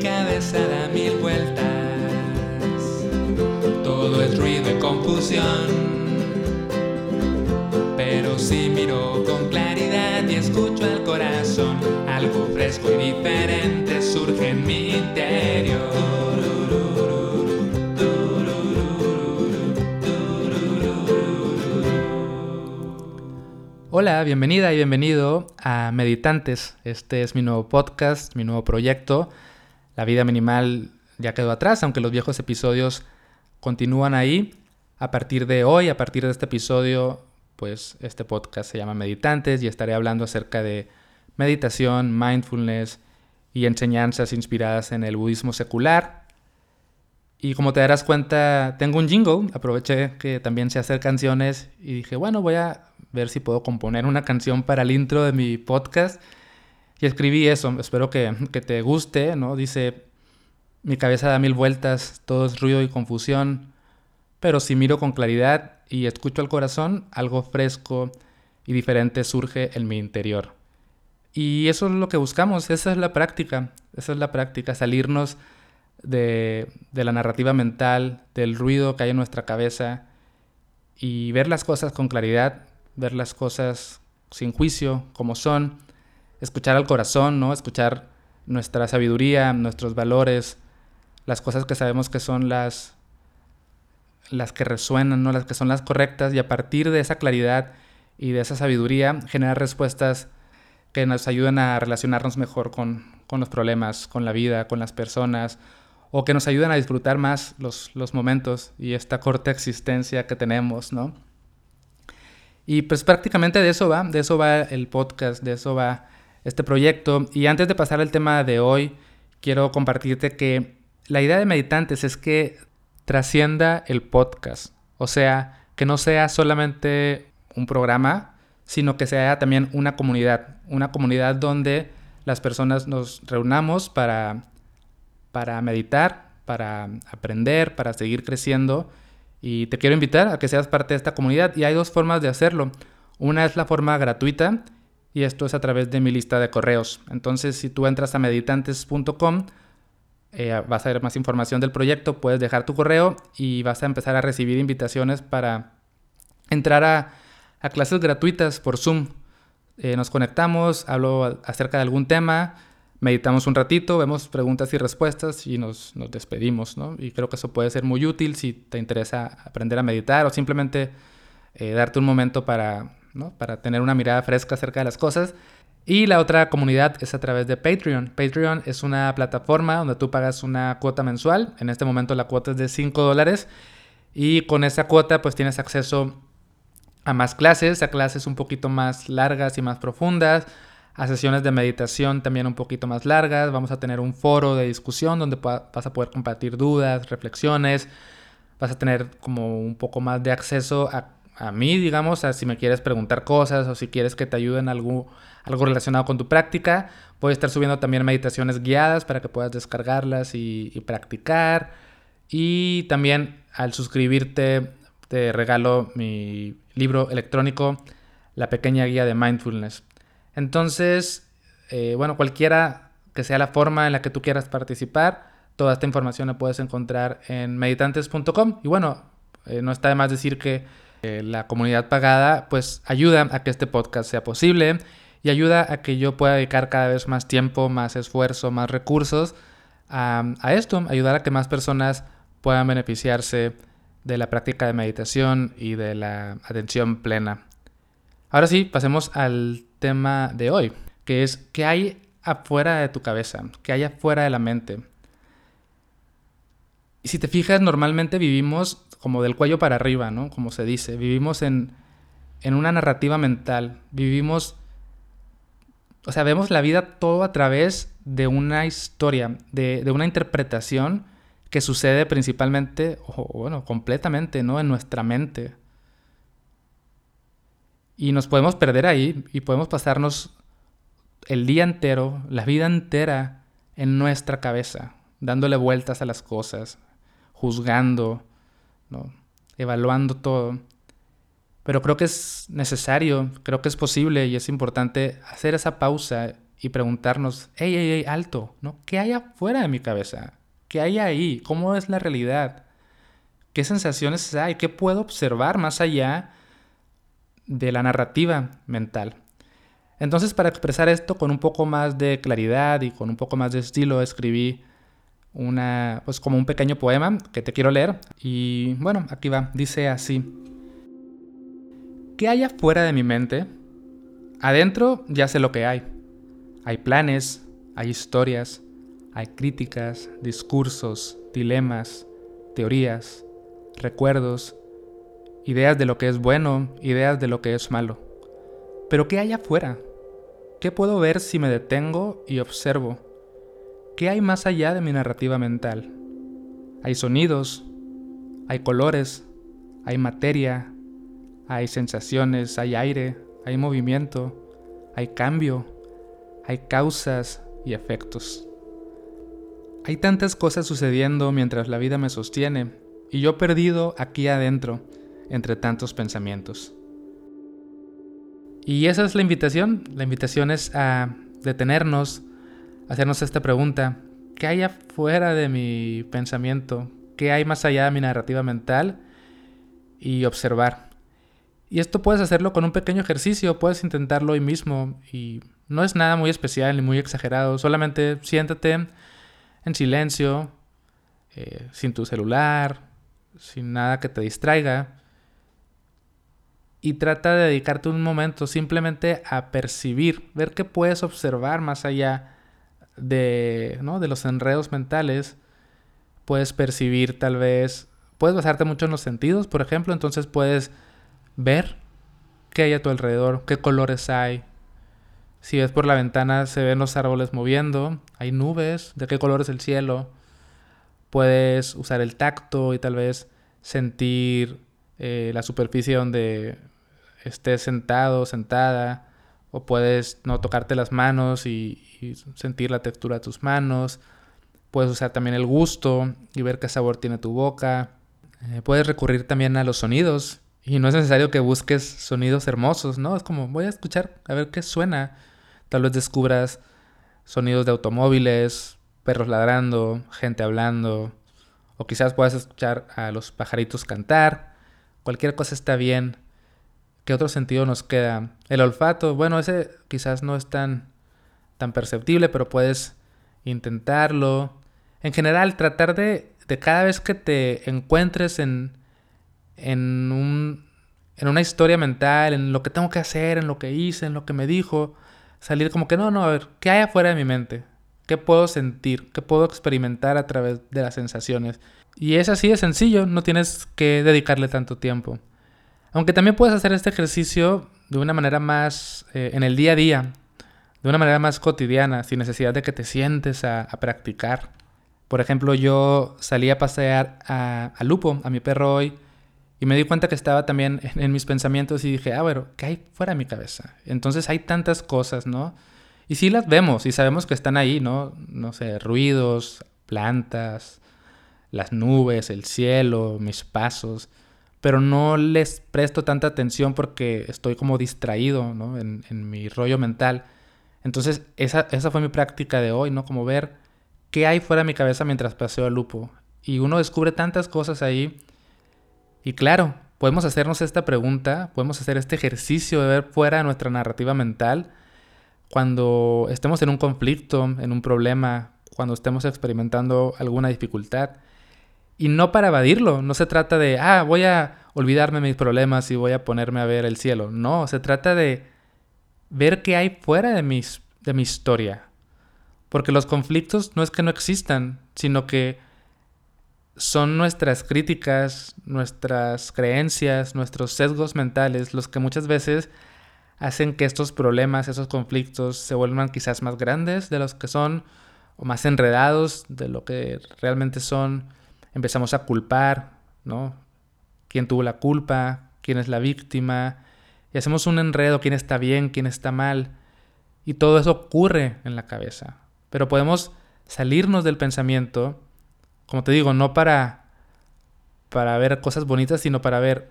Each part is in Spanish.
cabeza da mil vueltas. Todo es ruido y confusión. Pero si miro con claridad y escucho al corazón, algo fresco y diferente surge en mi interior. Hola, bienvenida y bienvenido a Meditantes. Este es mi nuevo podcast, mi nuevo proyecto. La vida minimal ya quedó atrás, aunque los viejos episodios continúan ahí. A partir de hoy, a partir de este episodio, pues este podcast se llama Meditantes y estaré hablando acerca de meditación, mindfulness y enseñanzas inspiradas en el budismo secular. Y como te darás cuenta, tengo un jingle, aproveché que también sé hacer canciones y dije, bueno, voy a ver si puedo componer una canción para el intro de mi podcast. Y escribí eso, espero que, te guste, ¿no? Dice, mi cabeza da mil vueltas, todo es ruido y confusión, pero si miro con claridad y escucho al corazón, algo fresco y diferente surge en mi interior. Y eso es lo que buscamos, esa es la práctica, esa es la práctica, salirnos de, de la narrativa mental, del ruido que hay en nuestra cabeza y ver las cosas con claridad, ver las cosas sin juicio, como son, escuchar al corazón, ¿no? Escuchar nuestra sabiduría, nuestros valores, las cosas que sabemos que son las las que resuenan, ¿no? Las que son las correctas y a partir de esa claridad y de esa sabiduría generar respuestas que nos ayuden a relacionarnos mejor con, con los problemas, con la vida, con las personas, o que nos ayuden a disfrutar más los, los momentos y esta corta existencia que tenemos, ¿no? Y pues prácticamente de eso va, de eso va el podcast, de eso va este proyecto. Y antes de pasar al tema de hoy, quiero compartirte que la idea de meditantes es que trascienda el podcast. O sea, que no sea solamente un programa, sino que sea también una comunidad. Una comunidad donde las personas nos reunamos para, para meditar, para aprender, para seguir creciendo y te quiero invitar a que seas parte de esta comunidad y hay dos formas de hacerlo. Una es la forma gratuita y esto es a través de mi lista de correos. Entonces, si tú entras a meditantes.com, eh, vas a ver más información del proyecto, puedes dejar tu correo y vas a empezar a recibir invitaciones para entrar a, clases gratuitas por Zoom. Eh, nos conectamos, hablo acerca de algún tema, meditamos un ratito, vemos preguntas y respuestas y nos, nos, despedimos, ¿no? Y creo que eso puede ser muy útil si te interesa aprender a meditar o simplemente eh, darte un momento para, para tener una mirada fresca acerca de las cosas. Y la otra comunidad es a través de Patreon. Patreon es una plataforma donde tú pagas una cuota mensual. En este momento la cuota es de 5 dólares. Y con esa cuota pues tienes acceso a más clases, a clases un poquito más largas y más profundas a sesiones de meditación también un poquito más largas. Vamos a tener un foro de discusión donde vas a poder compartir dudas, reflexiones. Vas a tener como un poco más de acceso a, a mí, digamos, si me quieres preguntar cosas o si quieres que te ayuden algo, algo relacionado con tu práctica. Voy a estar subiendo también meditaciones guiadas para que puedas descargarlas y, y practicar. Y también al suscribirte te regalo mi libro electrónico, La pequeña guía de mindfulness. Entonces, eh, bueno, cualquiera que sea la forma en la que tú quieras participar, toda esta información la puedes encontrar en meditantes.com. Y bueno, eh, no está de más decir que eh, la comunidad pagada pues ayuda a que este podcast sea posible y ayuda a que yo pueda dedicar cada vez más tiempo, más esfuerzo, más recursos a, a esto, ayudar a que más personas puedan beneficiarse de la práctica de meditación y de la atención plena. Ahora sí, pasemos al tema de hoy, que es qué hay afuera de tu cabeza, qué hay afuera de la mente. Y si te fijas, normalmente vivimos como del cuello para arriba, ¿no? Como se dice, vivimos en, en una narrativa mental, vivimos, o sea, vemos la vida todo a través de una historia, de, de una interpretación que sucede principalmente, o bueno, completamente, ¿no? En nuestra mente. Y nos podemos perder ahí y podemos pasarnos el día entero, la vida entera en nuestra cabeza, dándole vueltas a las cosas, juzgando, ¿no? evaluando todo. Pero creo que es necesario, creo que es posible y es importante hacer esa pausa y preguntarnos, hey, hey, hey, alto, ¿no? ¿Qué hay afuera de mi cabeza? ¿Qué hay ahí? ¿Cómo es la realidad? ¿Qué sensaciones hay? ¿Qué puedo observar más allá de la narrativa mental? Entonces, para expresar esto con un poco más de claridad y con un poco más de estilo, escribí una, pues como un pequeño poema que te quiero leer. Y bueno, aquí va, dice así. ¿Qué hay afuera de mi mente? Adentro ya sé lo que hay. Hay planes, hay historias, hay críticas, discursos, dilemas, teorías, recuerdos, ideas de lo que es bueno, ideas de lo que es malo. Pero ¿qué hay afuera? ¿Qué puedo ver si me detengo y observo? ¿Qué hay más allá de mi narrativa mental? Hay sonidos, hay colores, hay materia, hay sensaciones, hay aire, hay movimiento, hay cambio, hay causas y efectos. Hay tantas cosas sucediendo mientras la vida me sostiene y yo perdido aquí adentro entre tantos pensamientos. Y esa es la invitación. La invitación es a detenernos, hacernos esta pregunta. ¿Qué hay afuera de mi pensamiento? ¿Qué hay más allá de mi narrativa mental? Y observar. Y esto puedes hacerlo con un pequeño ejercicio, puedes intentarlo hoy mismo y no es nada muy especial ni muy exagerado, solamente siéntate en silencio, eh, sin tu celular, sin nada que te distraiga y trata de dedicarte un momento simplemente a percibir, ver qué puedes observar más allá de, ¿no? de los enredos mentales. Puedes percibir tal vez, puedes basarte mucho en los sentidos, por ejemplo, entonces puedes ver qué hay a tu alrededor, qué colores hay. Si ves por la ventana se ven los árboles moviendo, hay nubes, de qué color es el cielo. Puedes usar el tacto y tal vez sentir eh, la superficie donde estés sentado, sentada, o puedes no tocarte las manos y, sentir la textura de tus manos. Puedes usar también el gusto y ver qué sabor tiene tu boca. Eh, puedes recurrir también a los sonidos y no es necesario que busques sonidos hermosos, ¿no? Es como voy a escuchar a ver qué suena. Tal vez descubras sonidos de automóviles, perros ladrando, gente hablando, o quizás puedas escuchar a los pajaritos cantar. Cualquier cosa está bien. ¿Qué otro sentido nos queda? El olfato, bueno, ese quizás no es tan, tan perceptible, pero puedes intentarlo. En general, tratar de, de cada vez que te encuentres en, en, un, en una historia mental, en lo que tengo que hacer, en lo que hice, en lo que me dijo, salir como que no, no, a ver, ¿qué hay afuera de mi mente? ¿Qué puedo sentir? ¿Qué puedo experimentar a través de las sensaciones? Y es así de sencillo, no tienes que dedicarle tanto tiempo. Aunque también puedes hacer este ejercicio de una manera más eh, en el día a día, de una manera más cotidiana, sin necesidad de que te sientes a, practicar. Por ejemplo, yo salí a pasear a, Lupo, a mi perro hoy, y me di cuenta que estaba también en, mis pensamientos y dije, ah, bueno, ¿qué hay fuera de mi cabeza? Entonces hay tantas cosas, ¿no? Y sí las vemos y sabemos que están ahí, ¿no? No sé, ruidos, plantas, las nubes, el cielo, mis pasos pero no les presto tanta atención porque estoy como distraído ¿no? en, mi rollo mental. Entonces esa, esa, fue mi práctica de hoy, ¿no? Como ver qué hay fuera de mi cabeza mientras paseo el lupo. Y uno descubre tantas cosas ahí. Y claro, podemos hacernos esta pregunta, podemos hacer este ejercicio de ver fuera de nuestra narrativa mental cuando estemos en un conflicto, en un problema, cuando estemos experimentando alguna dificultad. Y no para evadirlo, no se trata de, ah, voy a olvidarme mis problemas y voy a ponerme a ver el cielo. No, se trata de ver qué hay fuera de, mis, de mi historia. Porque los conflictos no es que no existan, sino que son nuestras críticas, nuestras creencias, nuestros sesgos mentales los que muchas veces hacen que estos problemas, esos conflictos se vuelvan quizás más grandes de los que son o más enredados de lo que realmente son empezamos a culpar, ¿no? ¿Quién tuvo la culpa? ¿Quién es la víctima? Y hacemos un enredo, quién está bien, quién está mal. Y todo eso ocurre en la cabeza. Pero podemos salirnos del pensamiento, como te digo, no para, para ver cosas bonitas, sino para ver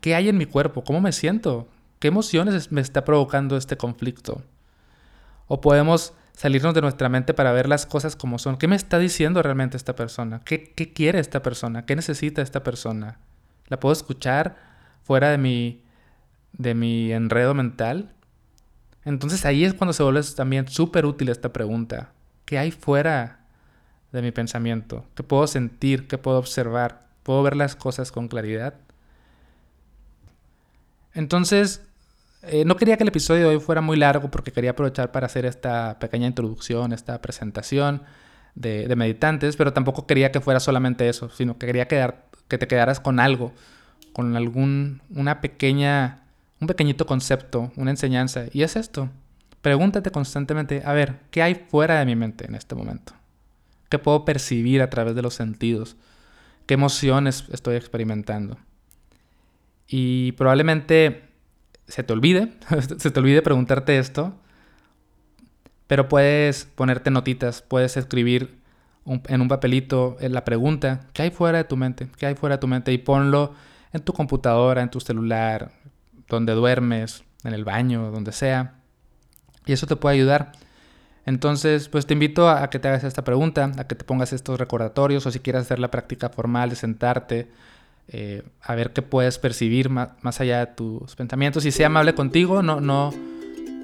qué hay en mi cuerpo, cómo me siento, qué emociones me está provocando este conflicto. O podemos salirnos de nuestra mente para ver las cosas como son. ¿Qué me está diciendo realmente esta persona? ¿Qué, qué quiere esta persona? ¿Qué necesita esta persona? ¿La puedo escuchar fuera de mi, de mi enredo mental? Entonces ahí es cuando se vuelve también súper útil esta pregunta. ¿Qué hay fuera de mi pensamiento? ¿Qué puedo sentir? ¿Qué puedo observar? ¿Puedo ver las cosas con claridad? Entonces, eh, no quería que el episodio de hoy fuera muy largo porque quería aprovechar para hacer esta pequeña introducción, esta presentación de, meditantes, pero tampoco quería que fuera solamente eso, sino que quería quedar, que te quedaras con algo, con algún, una pequeña un pequeñito concepto, una enseñanza, y es esto. Pregúntate constantemente, a ver, ¿qué hay fuera de mi mente en este momento? ¿Qué puedo percibir a través de los sentidos? ¿Qué emociones estoy experimentando? Y probablemente se te olvide, se te olvide preguntarte esto, pero puedes ponerte notitas, puedes escribir en un papelito en la pregunta, ¿qué hay fuera de tu mente? ¿Qué hay fuera de tu mente? Y ponlo en tu computadora, en tu celular, donde duermes, en el baño, donde sea. Y eso te puede ayudar. Entonces, pues te invito a, que te hagas esta pregunta, a que te pongas estos recordatorios o si quieres hacer la práctica formal de sentarte, eh, a ver qué puedes percibir más, más, allá de tus pensamientos. Y sea amable contigo, no, no,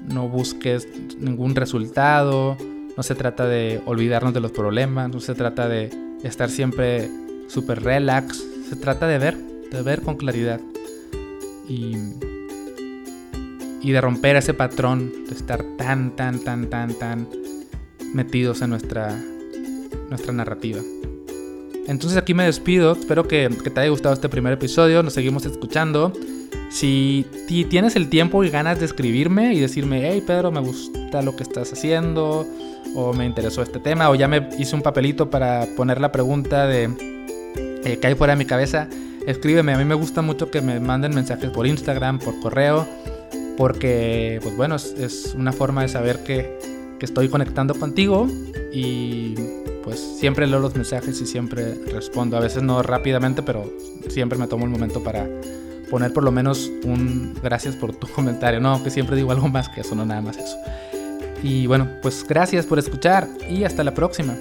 no busques ningún resultado, no se trata de olvidarnos de los problemas, no se trata de estar siempre súper relax, se trata de ver, de ver con claridad. Y y de romper ese patrón de estar tan, tan, tan, tan, tan metidos en nuestra, nuestra narrativa. Entonces aquí me despido, espero que, te haya gustado este primer episodio, nos seguimos escuchando. Si, tienes el tiempo y ganas de escribirme y decirme, hey Pedro, me gusta lo que estás haciendo, o me interesó este tema, o ya me hice un papelito para poner la pregunta de eh, que hay fuera de mi cabeza, escríbeme. A mí me gusta mucho que me manden mensajes por Instagram, por correo porque, pues bueno, es, una forma de saber que, que, estoy conectando contigo y pues siempre leo los mensajes y siempre respondo. A veces no rápidamente, pero siempre me tomo el momento para poner por lo menos un gracias por tu comentario. No, que siempre digo algo más que eso, no nada más eso. Y bueno, pues gracias por escuchar y hasta la próxima.